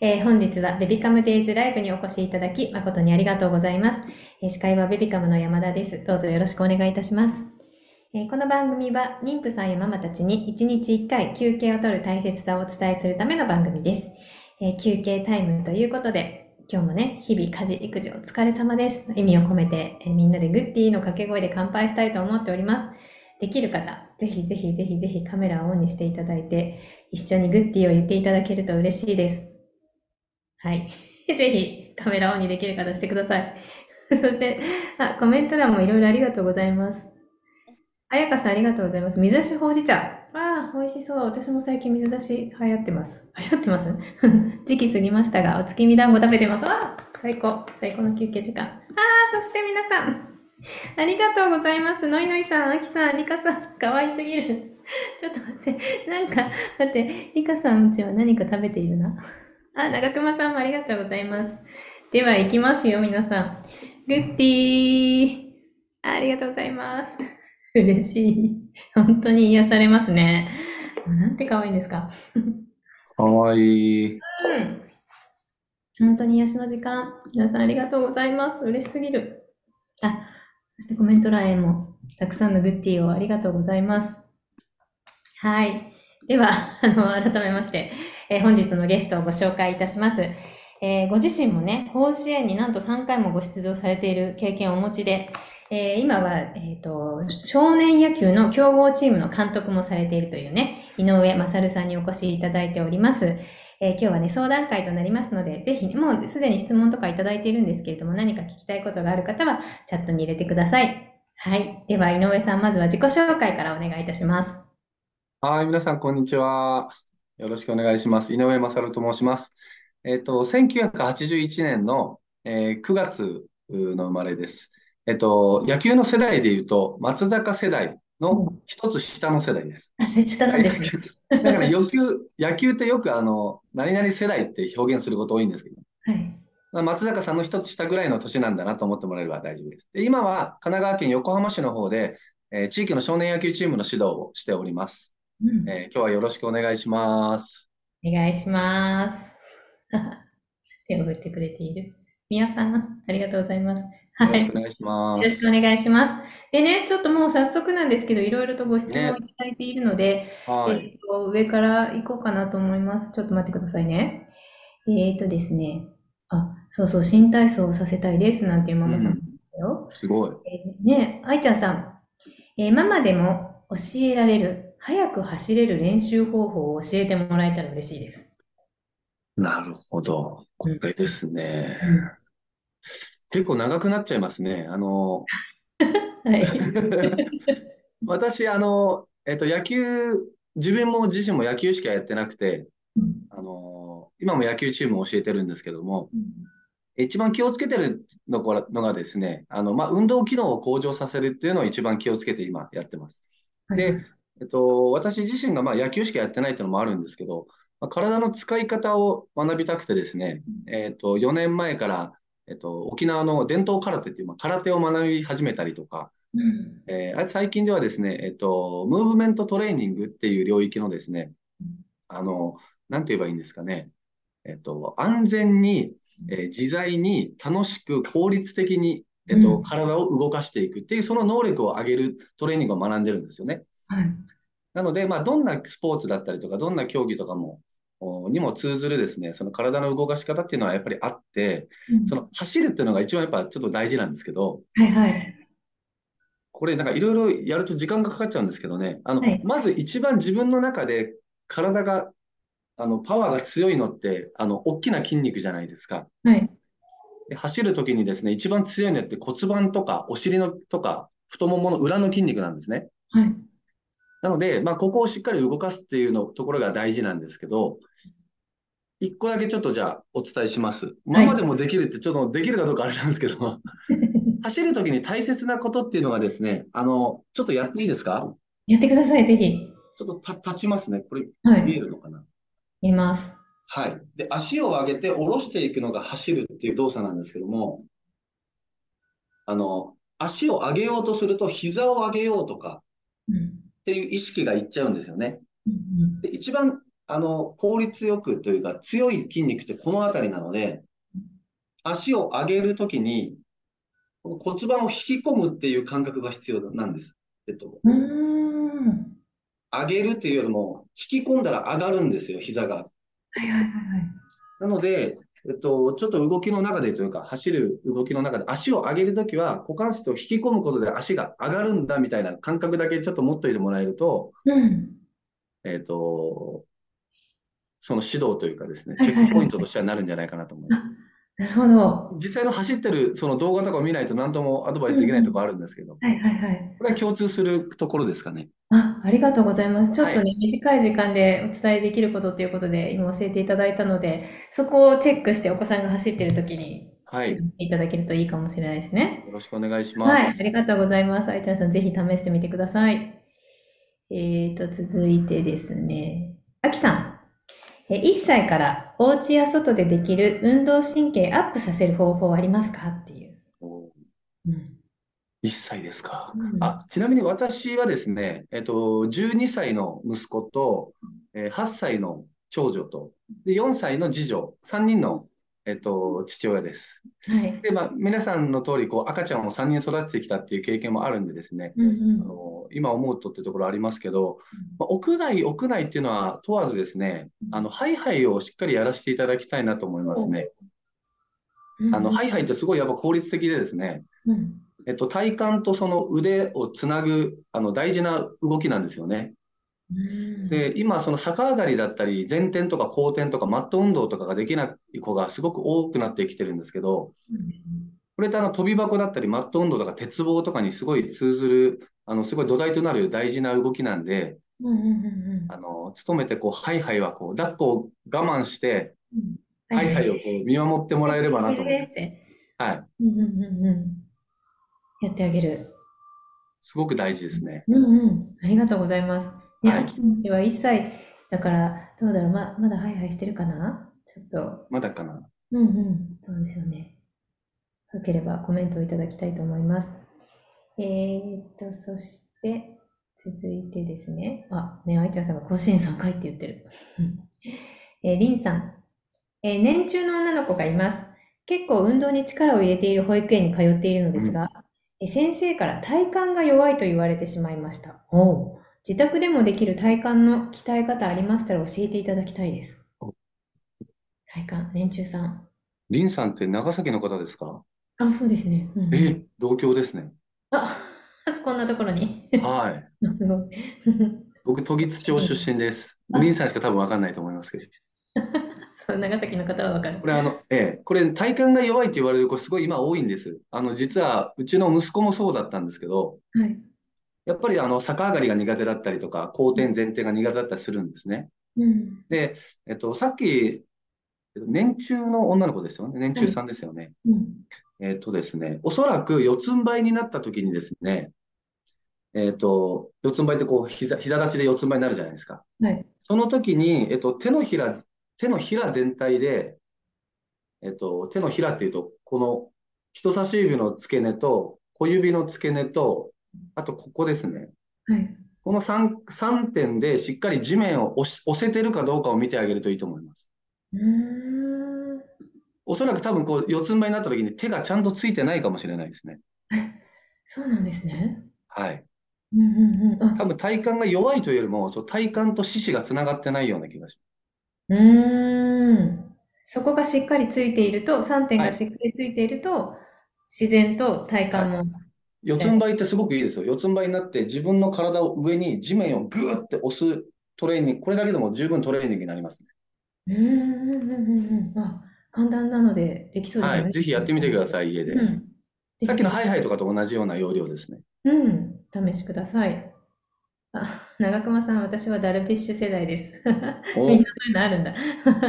えー本日はベビカムデイズライブにお越しいただき誠にありがとうございます。えー司会はベビカムの山田です。どうぞよろしくお願いいたします。えーこの番組は妊婦さんやママたちに1日1回休憩を取る大切さをお伝えするための番組です。え休憩タイムということで、今日もね、日々家事、育児お疲れ様です意味を込めて、えみんなでグッディーの掛け声で乾杯したいと思っております。できる方、ぜひぜひぜひぜひカメラをオンにしていただいて、一緒にグッディーを言っていただけると嬉しいです。はい。ぜひカメラオンにできる方してください。そして、あ、コメント欄もいろいろありがとうございます。あやかさんありがとうございます。水出しほうじ茶。ああ、美味しそう。私も最近水出し流行ってます。流行ってます 時期過ぎましたが、お月見団子食べてます。あ最高。最高の休憩時間。ああ、そして皆さん。ありがとうございます。のいのいさん、あきさん、りかさん、かわいすぎる。ちょっと待って。なんか、待って、りかさんうちは何か食べているな？あ、長熊さんもありがとうございます。では、行きますよ、皆さん。グッディー。ありがとうございます。嬉しい。本当に癒されますね。なんて可愛いんですか。かわいい。うん。本当に癒しの時間。皆さんありがとうございます。嬉しすぎる。あ、そしてコメント欄へもたくさんのグッディーをありがとうございます。はい。では、あの、改めまして、えー本日のゲストをご紹介いたします。えーご自身もね、甲子園になんと3回もご出場されている経験をお持ちで、えー今は、えっ、と、少年野球の強豪チームの監督もされているというね、井上勝さんにお越しいただいております。えー今日はね、相談会となりますので、ぜひ、もうすでに質問とかいただいているんですけれども、何か聞きたいことがある方は、チャットに入れてください。はい。では、井上さん、まずは自己紹介からお願いいたします。はい、皆さん、こんにちは。よろしくお願いします。井上勝と申します。えっと、1981年の、えー9月の生まれです。えっと、野球の世代で言うと、松坂世代の一つ下の世代です。あ、下なんですね。だから野球、野球ってよくあの、何々世代って表現すること多いんですけど、はい。まあ松坂さんの一つ下ぐらいの年なんだなと思ってもらえれば大丈夫です。で今は神奈川県横浜市の方で、えー地域の少年野球チームの指導をしております。うんえー今日はよろしくお願いします。お願いします。手を振ってくれている。みやさん、ありがとうございます。よはい。ろしくお願いしまよろしす。くお願いします。でね、ちょっともう早速なんですけど、いろいろとご質問をいただいているので、はい。えっと、上から行こうかなと思います。ちょっと待ってくださいね。えっとですね。あ、そうそう、新体操をさせたいですなんていうママさんもいましたよ。すごい。えーね、愛ちゃんさん。えーママでも教えられる、早く走れる練習方法を教えてもらえたら嬉しいです。なるほど。これですね。うん結構長くなっちゃいますね。あの、はい。私、あの、えっと、野球、自分も自身も野球しかやってなくて、あの、今も野球チームを教えてるんですけども、一番気をつけてるのがのがですね、あの、まあ、運動機能を向上させるっていうのを一番気をつけて今やってます。で、えっと、私自身がまあ野球しかやってないっていうのもあるんですけど、まあ、体の使い方を学びたくてですね、えっと、4年前から、えっと、沖縄の伝統空手っていう、まあ、空手を学び始めたりとか、うん。えー最近ではですね、えっと、ムーブメントトレーニングっていう領域のですね、あの、なんて言えばいいんですかね、えっと、安全に、えー自在に、楽しく、効率的に、えっと、うん。体を動かしていくっていう、その能力を上げるトレーニングを学んでるんですよね。はい。なので、まあ、どんなスポーツだったりとか、どんな競技とかも、おにも通ずるですね、その体の動かし方っていうのはやっぱりあって、うんその走るっていうのが一番やっぱちょっと大事なんですけど、はいはい。これなんかいろいろやると時間がかかっちゃうんですけどね、あの、はいまず一番自分の中で体が、あの、パワーが強いのって、あの、大きな筋肉じゃないですか。はい。で走るときにですね、一番強いのって骨盤とかお尻のとか太ももの裏の筋肉なんですね。はい。なので、まあ、ここをしっかり動かすっていうのところが大事なんですけど、一個だけちょっとじゃあお伝えします。ママでもできるってちょっとできるかどうかあれなんですけど、走るときに大切なことっていうのがですね、あの、ちょっとやっていいですか？やってください、ぜひ。ちょっとた立ちますね。これはい。見えるのかな？見ます。はい。で、足を上げて下ろしていくのが走るっていう動作なんですけども、あの、足を上げようとすると膝を上げようとかうん。っていう意識がいっちゃうんですよね。うんで、一番あの、効率よくというか、強い筋肉ってこの辺りなので、足を上げるときに、この骨盤を引き込むっていう感覚が必要なんです。えっと、上げるっていうよりも、引き込んだら上がるんですよ、膝が。はいはいはいはい。なので、えっと、ちょっと動きの中でというか、走る動きの中で足を上げるときは、股関節を引き込むことで足が上がるんだみたいな感覚だけちょっと持っといてもらえると、うん、えっと、その指導というかですね、チェックポイントとしてはなるんじゃないかなと思います。なるほど。実際の走ってるその動画とかを見ないと何ともアドバイスできないところあるんですけど、はいはいはい。これは共通するところですかね。あ、ありがとうございます。ちょっとね、はい、短い時間でお伝えできることということで、今教えていただいたので、そこをチェックしてお子さんが走ってる時に指導していただけるといいかもしれないですね。よろしくお願いします。はい、ありがとうございます。愛ちゃんさん、ぜひ試してみてください。えーと、続いてですね、あきさん。1歳からお家や外でできる運動神経アップさせる方法はありますか？っていう。うん、1歳ですか、うん、あ。ちなみに私はですね、えっと、12歳の息子と、えー、8歳の長女と、で4歳の次女、3人のえっと、父親です。はい、で、まあ、皆さんの通り、こう、赤ちゃんを3人育ててきたっていう経験もあるんでですね、うんうん、あの今思うとってところありますけど、まあ、屋外、屋内っていうのは問わずですね、あの、ハイハイをしっかりやらせていただきたいなと思いますね。あの、ハイハイってすごいやっぱ効率的でですね、うん、えっと、体幹とその腕をつなぐ、あの、大事な動きなんですよね。で、今、その逆上がりだったり、前転とか後転とかマット運動とかができない子がすごく多くなってきてるんですけど、これってあの飛び箱だったり、マット運動とか鉄棒とかにすごい通ずる、あのすごい土台となる大事な動きなんで、あの、努めてこう、ハイハイはこう、抱っこを我慢して、ハイハイをこう見守ってもらえればなと思います。はい。やってあげる。すごく大事ですね。うんうん。ありがとうございます。い。秋さんちは1歳だから、どうだろう、ま、まだハイハイしてるかな？ちょっと。まだかな。うんうん。どうでしょうね。よければコメントをいただきたいと思います。えー、っと、そして、続いてですね。あ、ね、愛ちゃんさんが甲子園3回って言ってる。えー、りんさん。えー、年中の女の子がいます。結構運動に力を入れている保育園に通っているのですが、うん、先生から体幹が弱いと言われてしまいました。お自宅でもできる体幹の鍛え方ありましたら教えていただきたいです。体幹、年中さん。りんさんって長崎の方ですか？あ、そうですね。うん、え、同郷ですね。あ、こんなところに。はい。すごい。僕、時津町出身です。りんさんしか多分わかんないと思いますけど。そう長崎の方はわかる。これ、あの、ええ、これ、体幹が弱いって言われる子、すごい今多いんです。あの、実は、うちの息子もそうだったんですけど、はい。やっぱりあの逆上がりが苦手だったりとか、後転、前転が苦手だったりするんですね。うん、で、えっと、さっき、年中の女の子ですよね。年中さんですよね。うん、えっとですね、おそらく四つん這いになった時にですね、えっと、四つん這いってこう膝、膝立ちで四つん這いになるじゃないですか。はい、その時に、えっと、手のひら、手のひら全体で、えっと、手のひらっていうと、この人差し指の付け根と小指の付け根とあとここですね。はい。この 3, 3点でしっかり地面を押せてるかどうかを見てあげるといいと思います。うんおそらく多分こう四つん這いになった時に手がちゃんとついてないかもしれないですね。そうなんですね。はい。うんうんうん、多分体幹が弱いというよりも、そう体幹と四肢がつながってないような気がします。うん。そこがしっかりついていると、3点がしっかりついていると、はい、自然と体幹も、はい四つん這いってすごくいいですよ。四つん這いになって自分の体を上に地面をぐーって押すトレーニング、これだけでも十分トレーニングになりますね。うん、うん、うん、あ、簡単なのでできそうですね。はい、ぜひやってみてください、家で。うん、さっきのハイハイとかと同じような要領ですね。うん、試しください。あ、長熊さん、私はダルビッシュ世代です。みんなそういうのあるんだ。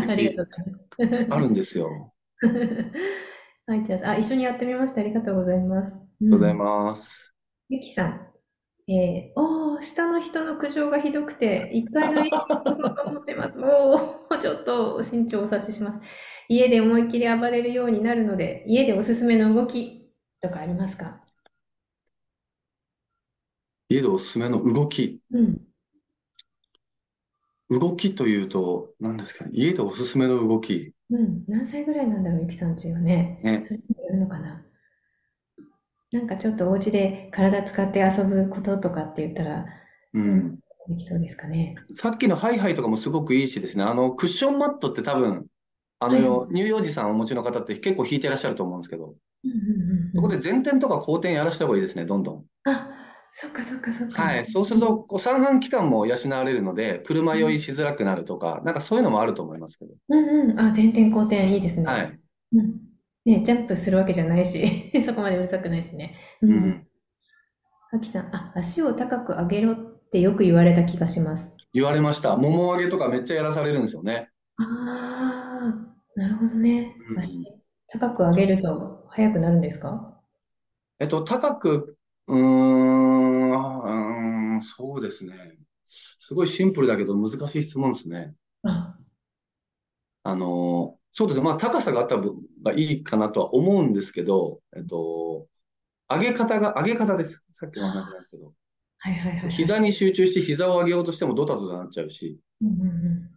ありがとうございます。あるんですよ。はい、じゃあ、あ、一緒にやってみました。ありがとうございます。りがとうございます。ゆきさん。えー、おー、下の人の苦情がひどくて、1階の家に行こうと思ってます。おー、ちょっと慎重をお察しします。家で思いっきり暴れるようになるので、家でおすすめの動きとかありますか？家でおすすめの動き。うん。動きというと、何ですかね？家でおすすめの動き。うん。何歳ぐらいなんだろう、ゆきさんちはね。ね。それによるのかな。なんかちょっとお家で体使って遊ぶこととかって言ったら、うどんできそうですかね。さっきのハイハイとかもすごくいいしですね。あの、クッションマットって多分、あはい。の、乳幼児さんをお持ちの方って結構引いてらっしゃると思うんですけど、うんうんうんうん。そこで前転とか後転やらした方がいいですね、どんどん。あ、そっかそっかそっか。はい。そうすると、こう三半規管も養われるので、車酔いしづらくなるとか、なんかそういうのもあると思いますけど。うんうん。あ、前転後転いいですね。はい。うん。ね、ジャンプするわけじゃないし、そこまでうるさくないしね。ううん。あきさん、あ、足を高く上げろってよく言われた気がします。言われました。もも上げとかめっちゃやらされるんですよね。ああ、なるほどね。うん。足、高く上げると速くなるんですか？えっと、高く、うーん、あうーん、そうですね。すごいシンプルだけど難しい質問ですね。あ、あの、そうですね。まあ、高さがあった方がいいかなとは思うんですけど、えっと、上げ方が、上げ方です。さっきの話なんですけど、はいはいはいはい。膝に集中して膝を上げようとしてもドタドタなっちゃうし、うんうん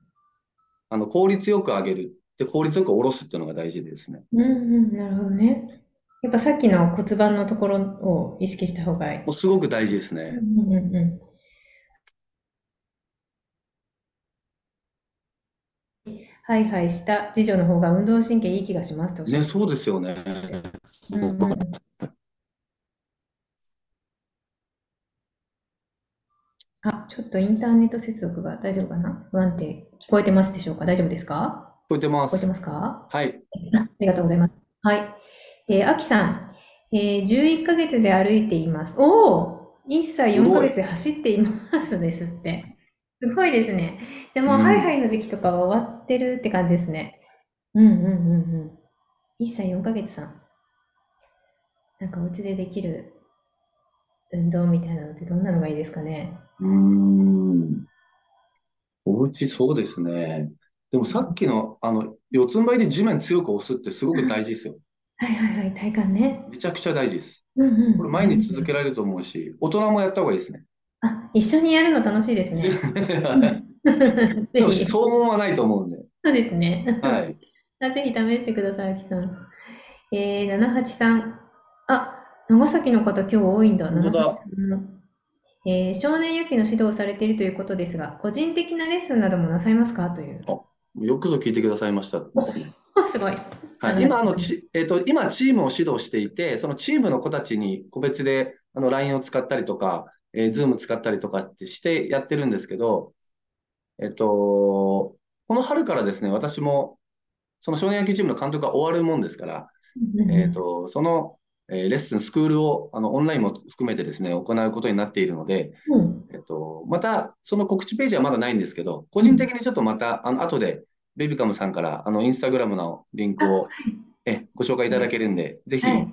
あの、効率よく上げる。で、効率よく下ろすっていうのが大事ですね。うん。うんうん、なるほどね。やっぱさっきの骨盤のところを意識した方がいい。もうすごく大事ですうね。んうんうんうん。はいはいした次女の方が運動神経いい気がしますっておっしゃね、ってそうですよね。うんうんうん。あ、ちょっとインターネット接続が大丈夫かな？不安定。聞こえてますでしょうか？大丈夫ですか？聞こえてます。聞こえてますか？はい。あありがとうございます。はい。えー、あきさん、えー、11ヶ月で歩いています。おお !1 歳4ヶ。月で走っていますですって。すごいですね。じゃあうもうハイハん。イの時期とかは終わってるって感じですね。うんうんうんうん。1歳4ヶ月さん。なんかお家でできる運動みたいなのってどんなのがいいですかね？うーん。お家そうですね。でもさっきの、あの、四つん這いで地面強く押すってすごく大事ですよ。はいはいはい、体幹ね。めちゃくちゃ大事です。うんうん。これ毎日続けられると思うし、大人もやった方がいいですね。あ、一緒にやるの楽しいですね。でもひ。騒音はないと思うんで。そうですね。はい。あぜひ試してください、あきさん。えー、783。あ、長崎の方今日多いんだ。本当だ。783。えー、少年野球の指導をされているということですが、個人的なレッスンなどもなさいますか？という。あ、よくぞ聞いてくださいましたお、で すごい。はい。今、あの、783。ち、えっと、今、チームを指導していて、そのチームの子たちに個別で、あの、LINE を使ったりとか、えー、Zoom 使ったりとかってしてやってるんですけど、えっと、この春からですね、私も、その少年野球チームの監督が終わるもんですから、えっと、その、えーレッスン、スクールを、あの、オンラインも含めてですね、行うことになっているので、んうん。えっと、また、その告知ページはまだないんですけど、個うん。人的にちょっとまた、あの、後で、ベビカムさんから、あの、インスタグラムのリンクを、え、ご紹介いただけるんで、ぜひい。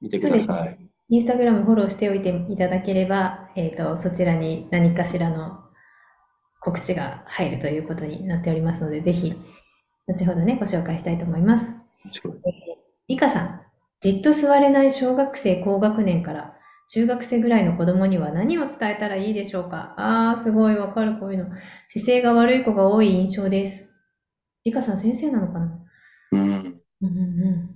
見てください。ね。インスタグラムフォローしておいていただければ、えっと、そちらに何かしらの告知が入るということになっておりますので、ぜひ、後ほどね、ご紹介したいと思います。えー、リカさん、じっと座れない小学生高学年から中学生ぐらいの子供には何を伝えたらいいでしょうか？あー、すごいわかる、こういうの。姿勢が悪い子が多い印象です。リカさん、先生なのかな？うん。うんうんうん。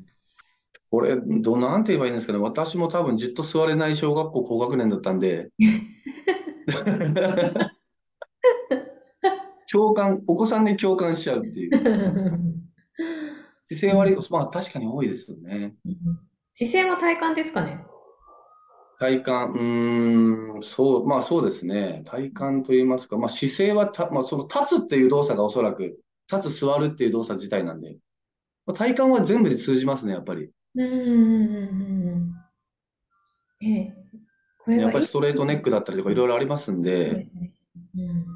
これ、どう、なんて言えばいいんですかね。私も多分じっと座れない小学校高学年だったんで、共感、お子さんに共感しちゃうっていう。姿勢悪い子、まあ確かに多いですよね。姿勢も体幹ですかね体幹、うーん、そう、まあそうですね。体幹と言いますか、まあ姿勢はた、まあその立つっていう動作がおそらく、立つ座るっていう動作自体なんで、まあ、体幹は全部に通じますね、やっぱり。うんうんうんうんうん。ええ、これはやっぱりストレートネックだったりとかいろいろありますんで、うん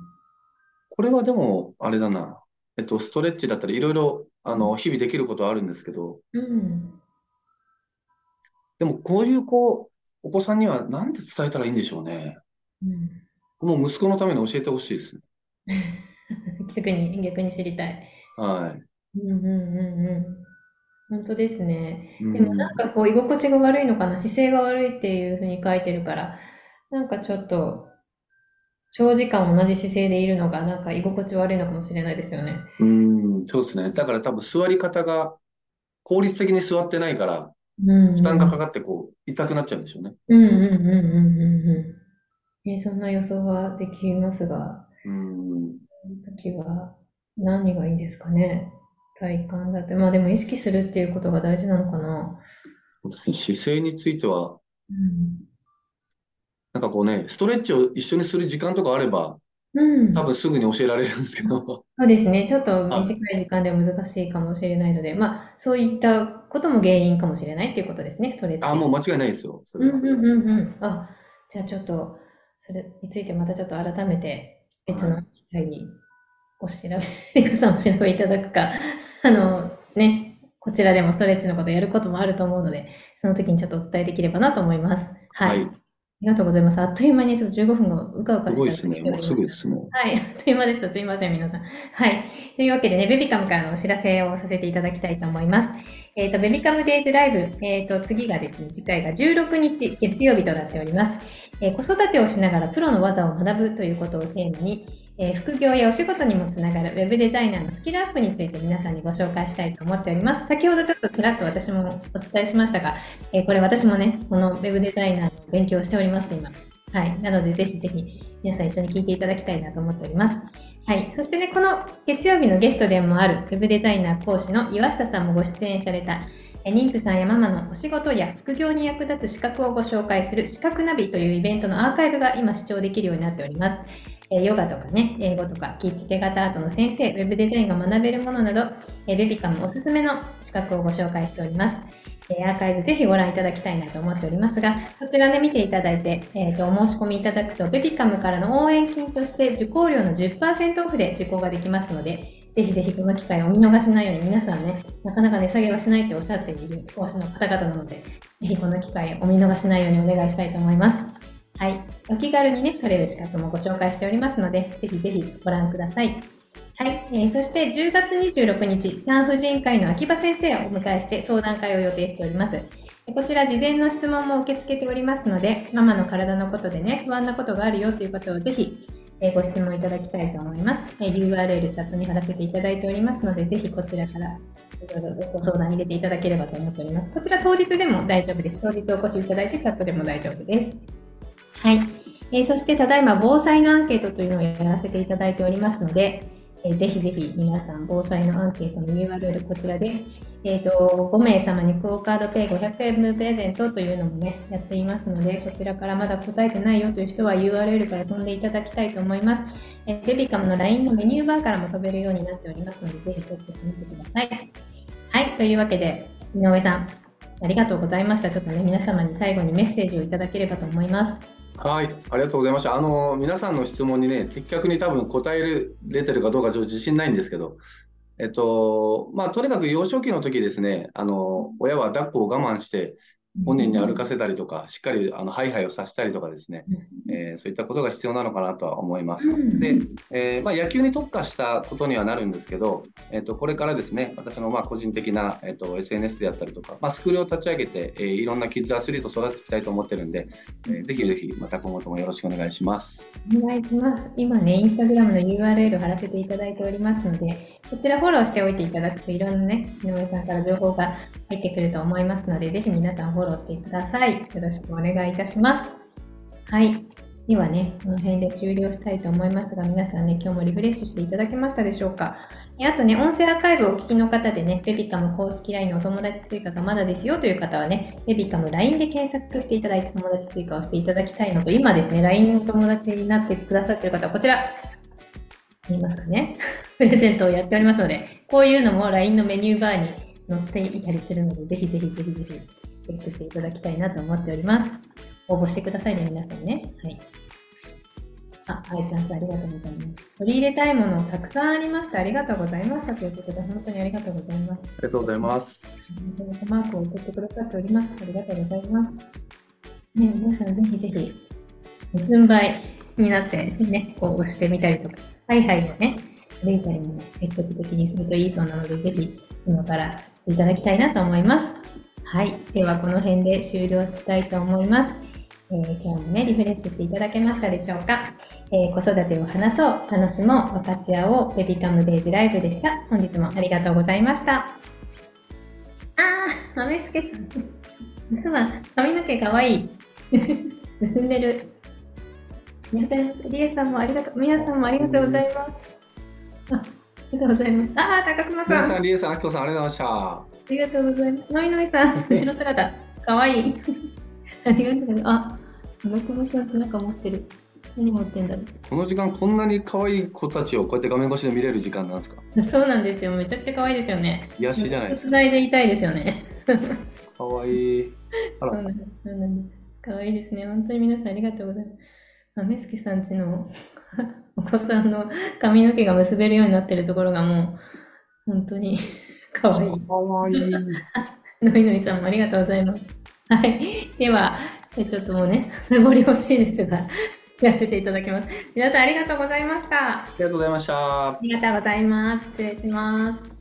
これはでも、あれだな。えっと、ストレッチだったりいろいろ、あの、日々できることはあるんですけど、うん。でもこういう子、お子さんには何で伝えたらいいんでしょうね。うん。もう息子のために教えてほしいですね。逆に、逆に知りたい。はい。うんうんうんうん。本当ですね。うでもなんん。かこう居心地が悪いのかな、姿勢が悪いっていうふうに書いてるから、なんかちょっと長時間同じ姿勢でいるのがなんか居心地悪いのかもしれないですよね。うん、そうですね。だから多分座り方が効率的に座ってないから、負担がかかってこう、痛くなっちゃうんでしょうね。うんうんうんうんうんうん。えー、そんな予想はできますが、うん。時は何がいいんですかね。体幹だって。まあでも意識するっていうことが大事なのかな。姿勢については、うん、なんかこうね、ストレッチを一緒にする時間とかあれば、うん、多分すぐに教えられるんですけど。そうですね。ちょっと短い時間では難しいかもしれないので、まあ、そういったことも原因かもしれないっていうことですね、ストレッチ。あ、もう間違いないですよ。それは。うんうんうんうん。あ、じゃあちょっと、それについてまたちょっと改めて別の機会にお調べ、リクさんお調べいただくか、あの、ね、こちらでもストレッチのことやることもあると思うので、その時にちょっとお伝えできればなと思います。はい、はいありがとうございます。あっという間にちょっと15分がうかうかしてすごいですね。もうすぐですね。はい。あっという間でした。すいません、皆さん。はい。というわけでね、ベビカムからのお知らせをさせていただきたいと思います。えっ、ー、と、ベビカムデイズライブ、えっ、ー、と、次がですね、次回が16日月曜日となっております。えー、子育てをしながらプロの技を学ぶということをテーマに、えー、副業やお仕事にもつながる Web デザイナーのスキルアップについて皆さんにご紹介したいと思っております。先ほどちょっとちらっと私もお伝えしましたが、えー、これ私もね、この Web デザイナーの勉強しております、今。はい。なので、ぜひぜひ皆さん一緒に聞いていただきたいなと思っております。はい。そしてね、この月曜日のゲストでもある Web デザイナー講師の岩下さんもご出演された妊婦さんやママのお仕事や副業に役立つ資格をご紹介する資格ナビというイベントのアーカイブが今視聴できるようになっております。ヨガとかね、英語とか、キッズ手形アートの先生、ウェブデザインが学べるものなど、ベビカムおすすめの資格をご紹介しております。アーカイブぜひご覧いただきたいなと思っておりますが、そちらで見ていただいて、えーと、お申し込みいただくと、ベビカムからの応援金として受講料の10%オフで受講ができますので、ぜひぜひこの機会をお見逃しないように皆さんね、なかなか値下げはしないっておっしゃっているお足の方々なので、ぜひこの機会をお見逃しないようにお願いしたいと思います。はい。お気軽にね、取れる資格もご紹介しておりますので、ぜひぜひご覧ください。はい、えー、そして10月26日、産婦人科医の秋葉先生をお迎えして相談会を予定しております。こちら事前の質問も受け付けておりますので、ママの体のことでね、不安なことがあるよという方はぜひえご質問いただきたいと思います。え URL チャットに貼らせていただいておりますので、ぜひこちらからいろいろご相談入れていただければと思っております。こちら当日でも大丈夫です。当日お越しいただいてチャットでも大丈夫です。はい。えー、そしてただいま防災のアンケートというのをやらせていただいておりますので、えー、ぜひぜひ皆さん防災のアンケートの URL こちらです。え、ー、と、5名様にクオカードペイ500円分プレゼントというのもね、やっていますので、こちらからまだ答えてないよという人は URL から飛んでいただきたいと思います。えー、ベビカムの LINE のメニューバーからも飛べるようになっておりますので、ぜひチェックしてみてください。はい、というわけで、井上さん、ありがとうございました。ちょっとね、皆様に最後にメッセージをいただければと思います。はい、ありがとうございました。あの、皆さんの質問にね、的確に多分答える、出てるかどうかちょっと自信ないんですけど、えっと、まあ、とにかく幼少期の時ですね、あの、親は抱っこを我慢して、本人に歩かせたりとか、しっかりあのハイハイをさせたりとかですね、えー、そういったことが必要なのかなとは思います。で、えー、まあ、野球に特化したことにはなるんですけど、えーと、これからですね、私のまあ個人的な、えーと、SNS であったりとか、まあ、スクールを立ち上げて、えー、いろんなキッズアスリートを育てていきたいと思ってるんで、えー、ぜひぜひまた今後ともよろしくお願いします。お願いします。今ね、インスタグラムの URL 貼らせていただいておりますので、こちらフォローしておいていただくといろんなね、井上さんから情報が入ってくると思いますので、ぜひ皆さんフォローしてください。よろしくお願いいたします。はい。ではね、この辺で終了したいと思いますが、皆さんね、今日もリフレッシュしていただけましたでしょうか？あとね、音声アーカイブをお聞きの方でね、ベビカム公式 LINE のお友達追加がまだですよという方はね、ベビカム LINE で検索していただいて友達追加をしていただきたいのと、今ですね、LINE の友達になってくださっている方はこちら、見えますかね？プレゼントをやっておりますので、こういうのも LINE のメニューバーに載っていたりするので、ぜひぜひぜひぜひチェックしていただきたいなと思っております。応募してくださいね、皆さんね。はい。あ、あいちゃんさんありがとうございます。取り入れたいものたくさんありました。ありがとうございましたということで、本当にありがとうございます。ありがとうございます。マークを送ってくださっております。ありがとうございます。ね、皆さんぜひぜひ、寸倍になってね、こう押してみたりとか、はいはいをね、歩いたりも積極的にするといいそうなので、ぜひ今からしていただきたいなと思います。はい。では、この辺で終了したいと思います。えー、今日もね、リフレッシュしていただけましたでしょうか。えー子育てを話そう、楽しもう、分かち合おう、ベビカムデイズライブでした。本日もありがとうございました。あー、豆助さん。す まん、髪の毛かわいい。結んでる。皆さん、リエさんもありがとう、皆さんもありがとうございます。あ、ありがとうございます。あー、高熊さん。皆さん、リエさん、あきこさん、ありがとうございまありがとうございます。のいのいさん、後ろ姿、かわいい。ありがとうございます。あ、高熊さん、背中持ってる。何持ってんだろう。した。この時間、こんなに可愛い子たちをこうやって画面越しで見れる時間なんですか？そうなんですよ。めちゃくちゃ可愛いですよね。癒しじゃないですか。つないでいたいですよね。可愛いあら、そうなんです。そうなんです。可愛いですね。本当に皆さんありがとうございます。豆助さんちのお子さんの髪の毛が結べるようになってるところがもう、本当に 可愛い。可愛い のいのいさんもありがとうございます。はい。では、えちょっともうね、名残惜しいですが、やらせていただきます。皆さんありがとうございました。あありがとうございました。りがとうございます。失礼します。